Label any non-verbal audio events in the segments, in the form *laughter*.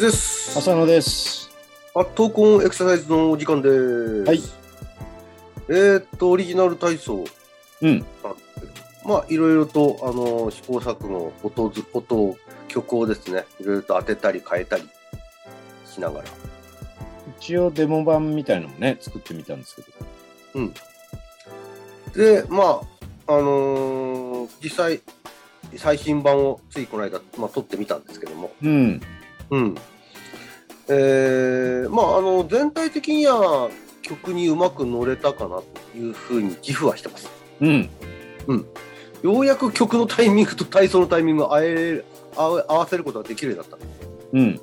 です。浅野です。あ、闘魂エクササイズのお時間です。はい。えーっと、オリジナル体操うん。まあ、いろいろと、あの、試行錯誤、音ず、音を、曲をですね、いろいろと当てたり変えたりしながら。一応デモ版みたいのもね、作ってみたんですけど。で、まあ、あのー実際、最新版をついこの間、まあ、撮ってみたんですけども、うん。うん。えー、まあ、あの、全体的には曲にうまく乗れたかなというふうに自負はしてます。うん。ようやく曲のタイミングと体操のタイミングを合え合わ合わせることができるようになった。うん。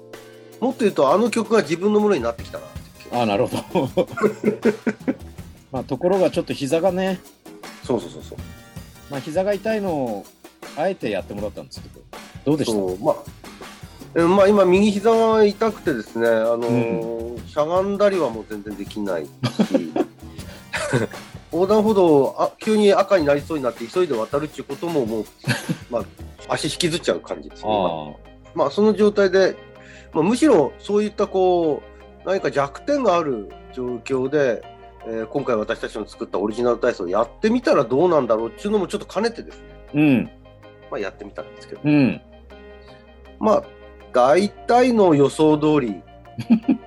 もっと言うと、あの曲が自分のものになってきたなああ、なるほど。*laughs* まあ、ところがちょっと膝がね、そうそうそうそう。まあ、膝が痛いのをあえてやってもらったんですけど、どうでした？そうまあえまあ、今、右膝が痛くてですね、あのーしゃがんだりはもう全然できないし、*laughs* 横断歩道あ、急に赤になりそうになって、急いで渡るっていうことも、もう、*laughs* まあ、足引きずっちゃう感じですね。今あまあ、その状態で、まあ、むしろそういったこう何か弱点がある状況で、えー今回私たちの作ったオリジナル体操をやってみたらどうなんだろうっていうのもちょっと兼ねてですね、あ。うん。まあ、やってみたんですけど、うん。まあ大体の予想通り *laughs*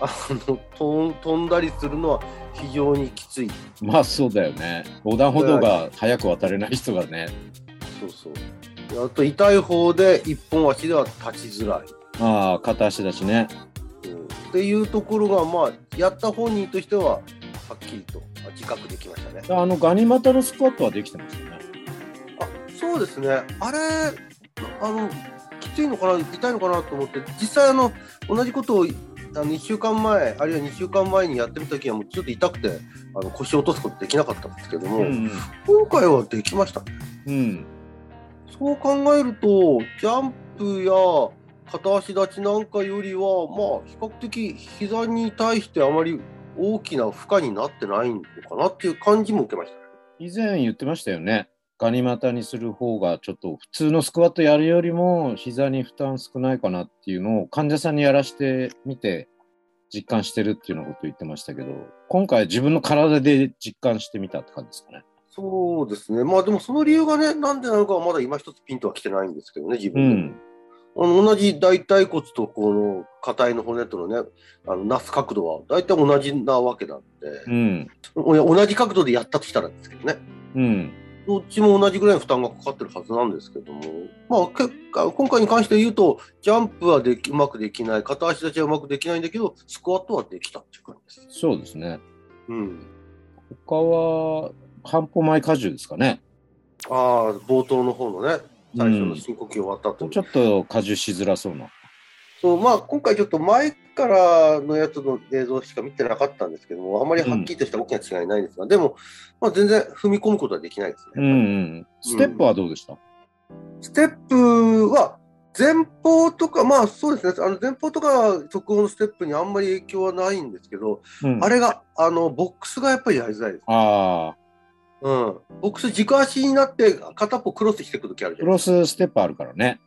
あの飛ん飛んだりするのは非常にきついまあ、そうだよね。横断歩道が早く渡れない人がね。そうそうあと痛い方で一本足では立ちづらい。ああ、片足だしね。うんっていうところが、まあ、やった本人としてははっきりとあ自覚できましたね。あの、ガニ股のスクワットはできてましたね。あそうですね、あれ、あのきついのかな、痛いのかなと思って、実際あの、同じことをあの1週間前、あるいは2週間前にやってみたときは、もうちょっと痛くてあの腰を落とすことできなかったんですけども、うん。今回はできました。うん。そう考えると、ジャンプや片足立ちなんかよりは、まあ、比較的膝に対してあまり大きな負荷になってないのかなっていう感じも受けましたね。以前言ってましたよね。ガニ股にする方がちょっと普通のスクワットやるよりも膝に負担少ないかなっていうのを患者さんにやらしてみて実感してるっていうようなこと言ってましたけど、今回自分の体で実感してみたって感じですかね。そうですね。まあでもその理由がね、なんでなのかはまだ今一つピンとは来てないんですけどね、自う分でも。ん。あの同じ大腿骨とこの硬いの骨とのね、あのなす角度は大体同じなわけなんで、うん。お同じ角度でやったとしたらですけどね。うん。どっちも同じぐらいの負担がかかってるはずなんですけども、まあ、結果今回に関して言うと、ジャンプはできうまくできない、片足立ちはうまくできないんだけど、スクワットはできたっていう感じです。そうですね。うん、他は半歩前荷重ですかね。ああ、冒頭の方のね、最初の深呼吸終わった後に、ちょっと荷重しづらそうな。そうまあ、今回ちょっと前からのやつの映像しか見てなかったんですけども、あまりはっきりとした大きな違いないんですが、でも、まあ、全然踏み込むことはできないですね。うんうん。ステップはどうでした、ステップは前方とか、まあそうですね、あの前方とか速報のステップにあんまり影響はないんですけど、うん、あれが、あの、ボックスがやっぱりやりづらいです。ああ、うん。ボックス軸足になって片っぽクロスしていくときあるじクゃないロスステップあるからね。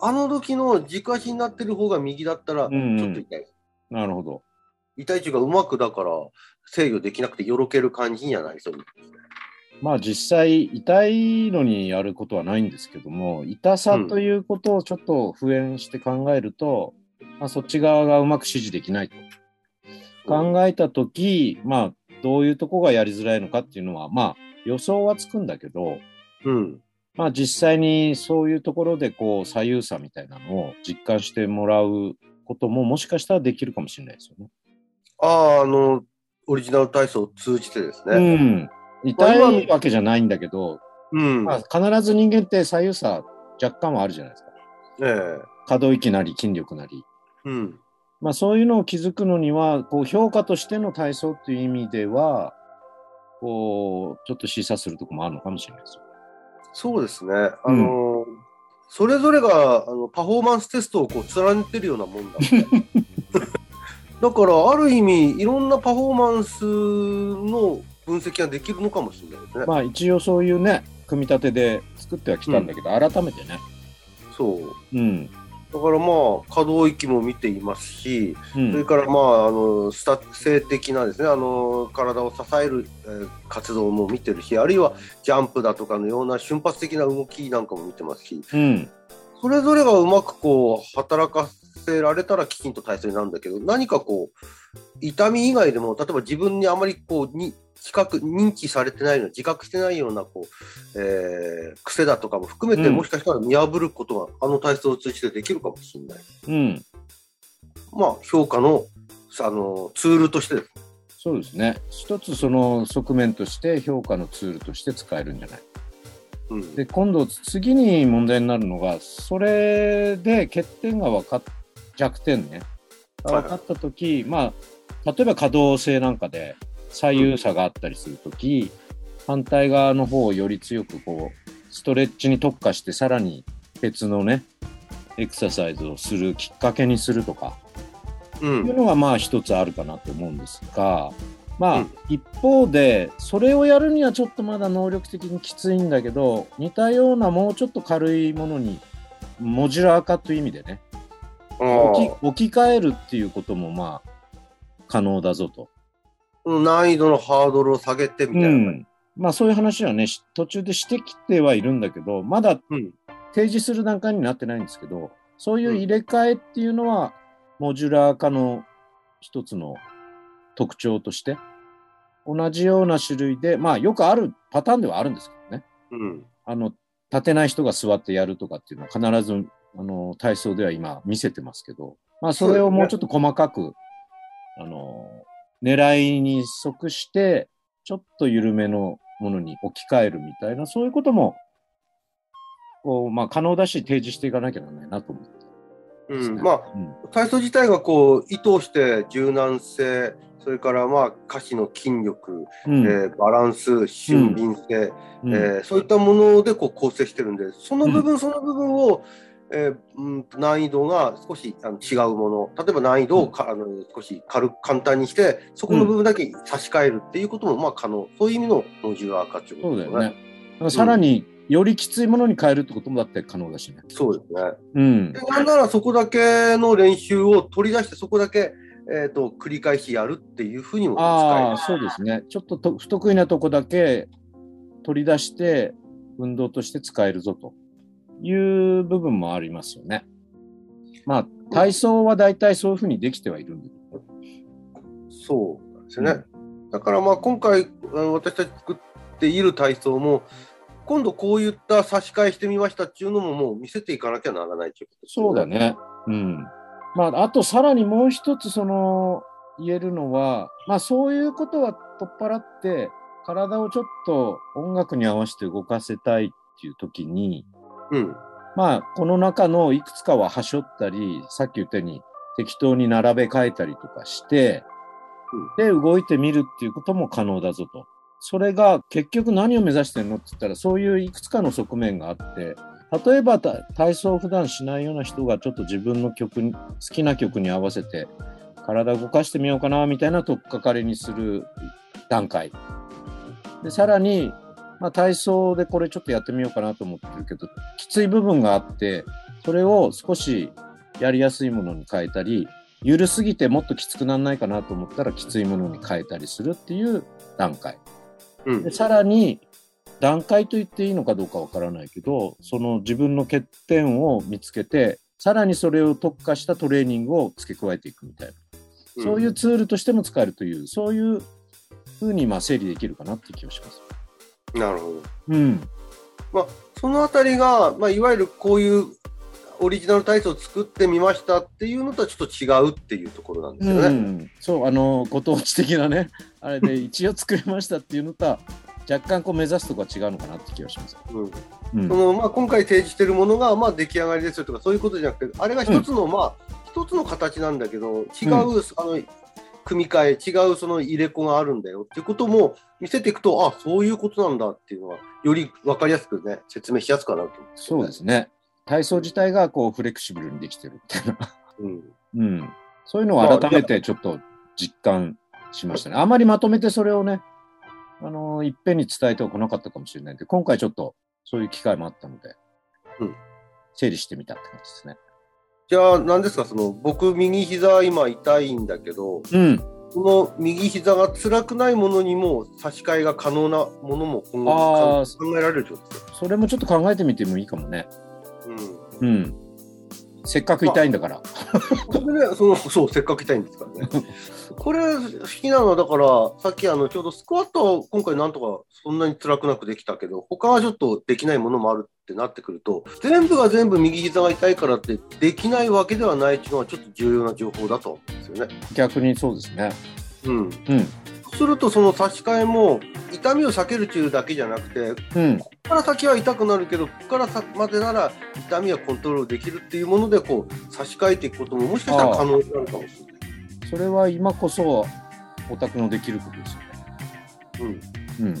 あの時の軸足になってる方が右だったら、ちうんうんょっと痛い。なるほど。痛いっていうか、うまくだから制御できなくてよろける感じにはなりそうですね。まあ実際痛いのにやることはないんですけども痛さということをちょっと敷衍して考えると、まあ、そっち側がうまく指示できないと考えた時まあどういうとこがやりづらいのかっていうのはまあ予想はつくんだけどうん。まあ実際にそういうところでこう左右差みたいなのを実感してもらうことももしかしたらできるかもしれないですよね。ああ、あの、オリジナル体操を通じてですうね。ん、痛いわけじゃないんだけど、うん。まあ、必ず人間って左右差若干はあるじゃないですか。ええ可動域なり筋力なり。うん。まあ、そういうのを気づくのには、こう評価としての体操っていう意味では、こう、ちょっと示唆するところもあるのかもしれないですよ。そうですね。あの、それぞれがあのパフォーマンステストをこう連ねてるようなもんだ *laughs* だからある意味いろんなパフォーマンスの分析ができるのかもしれないですね。まあ一応そういうね、組み立てで作ってはきたんだけど、改めてね。そううん。だからまあ可動域も見ていますし、うんそれからまああのスタ性的なですねあの体を支える、えー活動も見てるしあるいはジャンプだとかのような瞬発的な動きなんかも見てますしうん。それぞれがうまくこう働かせられたらきちんと体操になるんだけど何かこう痛み以外でも例えば自分にあまりこうに比較認知されてないような自覚してないようなこう、えー癖だとかも含めて、うんもしかしたら見破ることがあの体操を通じてできるかもしれない。うん。まあ、評価のあのツールとしてですね。そうですね。一つその側面として評価のツールとして使えるんじゃないうんで、今度次に問題になるのが、それで欠点が分かっ、弱点ね。分かったとき、まあ、例えば可動性なんかで左右差があったりするとき、反対側の方をより強くこう、ストレッチに特化してさらに別のね、エクササイズをするきっかけにするとか、う、というんのがまあ一つあるかなと思うんですが、まあうん。一方でそれをやるにはちょっとまだ能力的にきついんだけど似たようなもうちょっと軽いものにモジュラー化という意味でね置き置き換えるっていうこともまあ可能だぞと。うん難易度のハードルを下げてみたいな。うん。まあそういう話はねし途中でしてきてはいるんだけどまだうん。提示する段階になってないんですけどそういう入れ替えっていうのは、モジュラー化の一つの特徴として同じような種類でまあよくあるパターンではあるんですけどね。うん。あの立てない人が座ってやるとかっていうのは必ずあの体操では今見せてますけど、まあ、それをもうちょっと細かく、あの狙いに即してちょっと緩めのものに置き換えるみたいなそういうこともこう、まあ、可能だし提示していかなきゃならないなと思ってね、うんまあうん。体操自体がこう意図して柔軟性それからまあ下肢の筋力、うん。えーバランス俊敏性、うん。えーそういったものでこう構成してるんでその部分、その部分を、えーうん、難易度が少しあの違うもの例えば難易度をか、あの少し軽く簡単にしてそこの部分だけ差し替えるっていうこともまあ可能そういう意味のモジュラー化っていうことですね。さらによりきついものに変えるってこともだって可能だしね。そうですね。うんで。なんならそこだけの練習を取り出してそこだけ、えー、と繰り返しやるっていうふうにも使ああ、そうですね。ちょっとと不得意なとこだけ取り出して運動として使えるぞという部分もありますよね。まあ、体操は大体そういうふうにできてはいるんだけど。そうなんですよね。だからまあ今回私たち作っている体操も今度こういった差し替えしてみましたっていうのももう見せていかなきゃならないということですよそうだ。ね。うん。まあ、あとさらにもう一つその言えるのは、まあそういうことは取っ払って、体をちょっと音楽に合わせて動かせたいっていう時に、うん。まあこの中のいくつかははしょったり、さっき言ったように適当に並べ替えたりとかして、で動いてみるっていうことも可能だぞと。それが結局何を目指してるのって言ったらそういういくつかの側面があって例えばた体操を普段しないような人がちょっと自分の曲に好きな曲に合わせて体動かしてみようかなみたいな取っかかりにする段階でさらに、まあ、体操でこれちょっとやってみようかなと思ってるけどきつい部分があってそれを少しやりやすいものに変えたり緩すぎてもっときつくならないかなと思ったらきついものに変えたりするっていう段階うんで。さらに段階と言っていいのかどうかわからないけどその自分の欠点を見つけてさらにそれを特化したトレーニングを付け加えていくみたいな、そういうツールとしても使えるというそういうふうにまあ整理できるかなって気がします。なるほど。うん、そのあたりが、まあ、いわゆるこういうオリジナル体操を作ってみましたっていうのとはちょっと違うっていうところなんですよね。うん、そうあのご当地的なねあれで *laughs* 一応作りましたっていうのとは若干こう目指すとこは違うのかなって気がします。うんうんそのまあ、今回提示しているものがまあ出来上がりですよとかそういうことじゃなくてあれが一つの、まあ一つの形なんだけど違う、あの組み替え違うその入れ子があるんだよっていうことも見せていくとあそういうことなんだっていうのはより分かりやすくね説明しやすくかなと思そうですね。体操自体がこうフレキシブルにできてるみたいな。うんうん。そういうのを改めてちょっと実感しましたね。あまりまとめてそれをね、あのいっぺんに伝えておかなかったかもしれないんで、今回ちょっとそういう機会もあったので、うん整理してみたって感じですね。じゃあ、何ですか、その、僕、右膝今痛いんだけど、うん。この右膝が辛くないものにも差し替えが可能なものも今後考えられるってことですよ。それもちょっと考えてみてもいいかもね。うん。うん。せっかく痛いんだから。これね、その、そう、せっかく痛いんですからね。*laughs* これ、不思議なのは、だから、さっき、あの、ちょうどスクワットは今回なんとかそんなに辛くなくできたけど、他はちょっとできないものもあるってなってくると、全部が全部右膝が痛いからってできないわけではないっていうのはちょっと重要な情報だと思うんですよね。逆にそうですね。うん。うん。すると、その差し替えも、痛みを避けるっていうだけじゃなくて、うん。ここから先は痛くなるけど、ここから先までなら痛みはコントロールできるっていうもので、こう、差し替えていくことももしかしたら可能になるかもしれない。それは今こそ、オタクのできることですよね。うん。うん。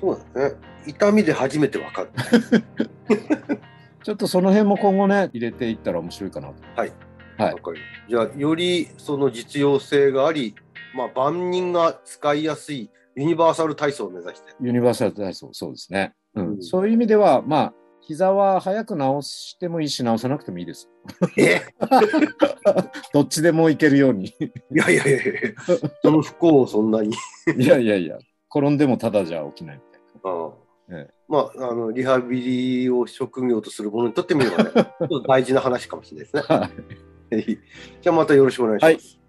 そうだね。痛みで初めてわかる。*laughs* ちょっとその辺も今後ね、入れていったら面白いかなと。はい。はいわかりますじゃあ、よりその実用性があり、まあ、万人が使いやすいユニバーサル体操を目指して。ユニバーサル体操、そうですね。うん。うんそういう意味では、まあ、膝は早く治してもいいし、治さなくてもいいです。え？*laughs* どっちでもいけるように。いやいやいやいやその不幸をそんなに。いやいやいや、転んでもただじゃ起きないみたいああええまあ、あの、リハビリを職業とする者にとってみればね、*laughs* ちょっと大事な話かもしれないですね。な。はいじゃあまたよろしくお願いします。はい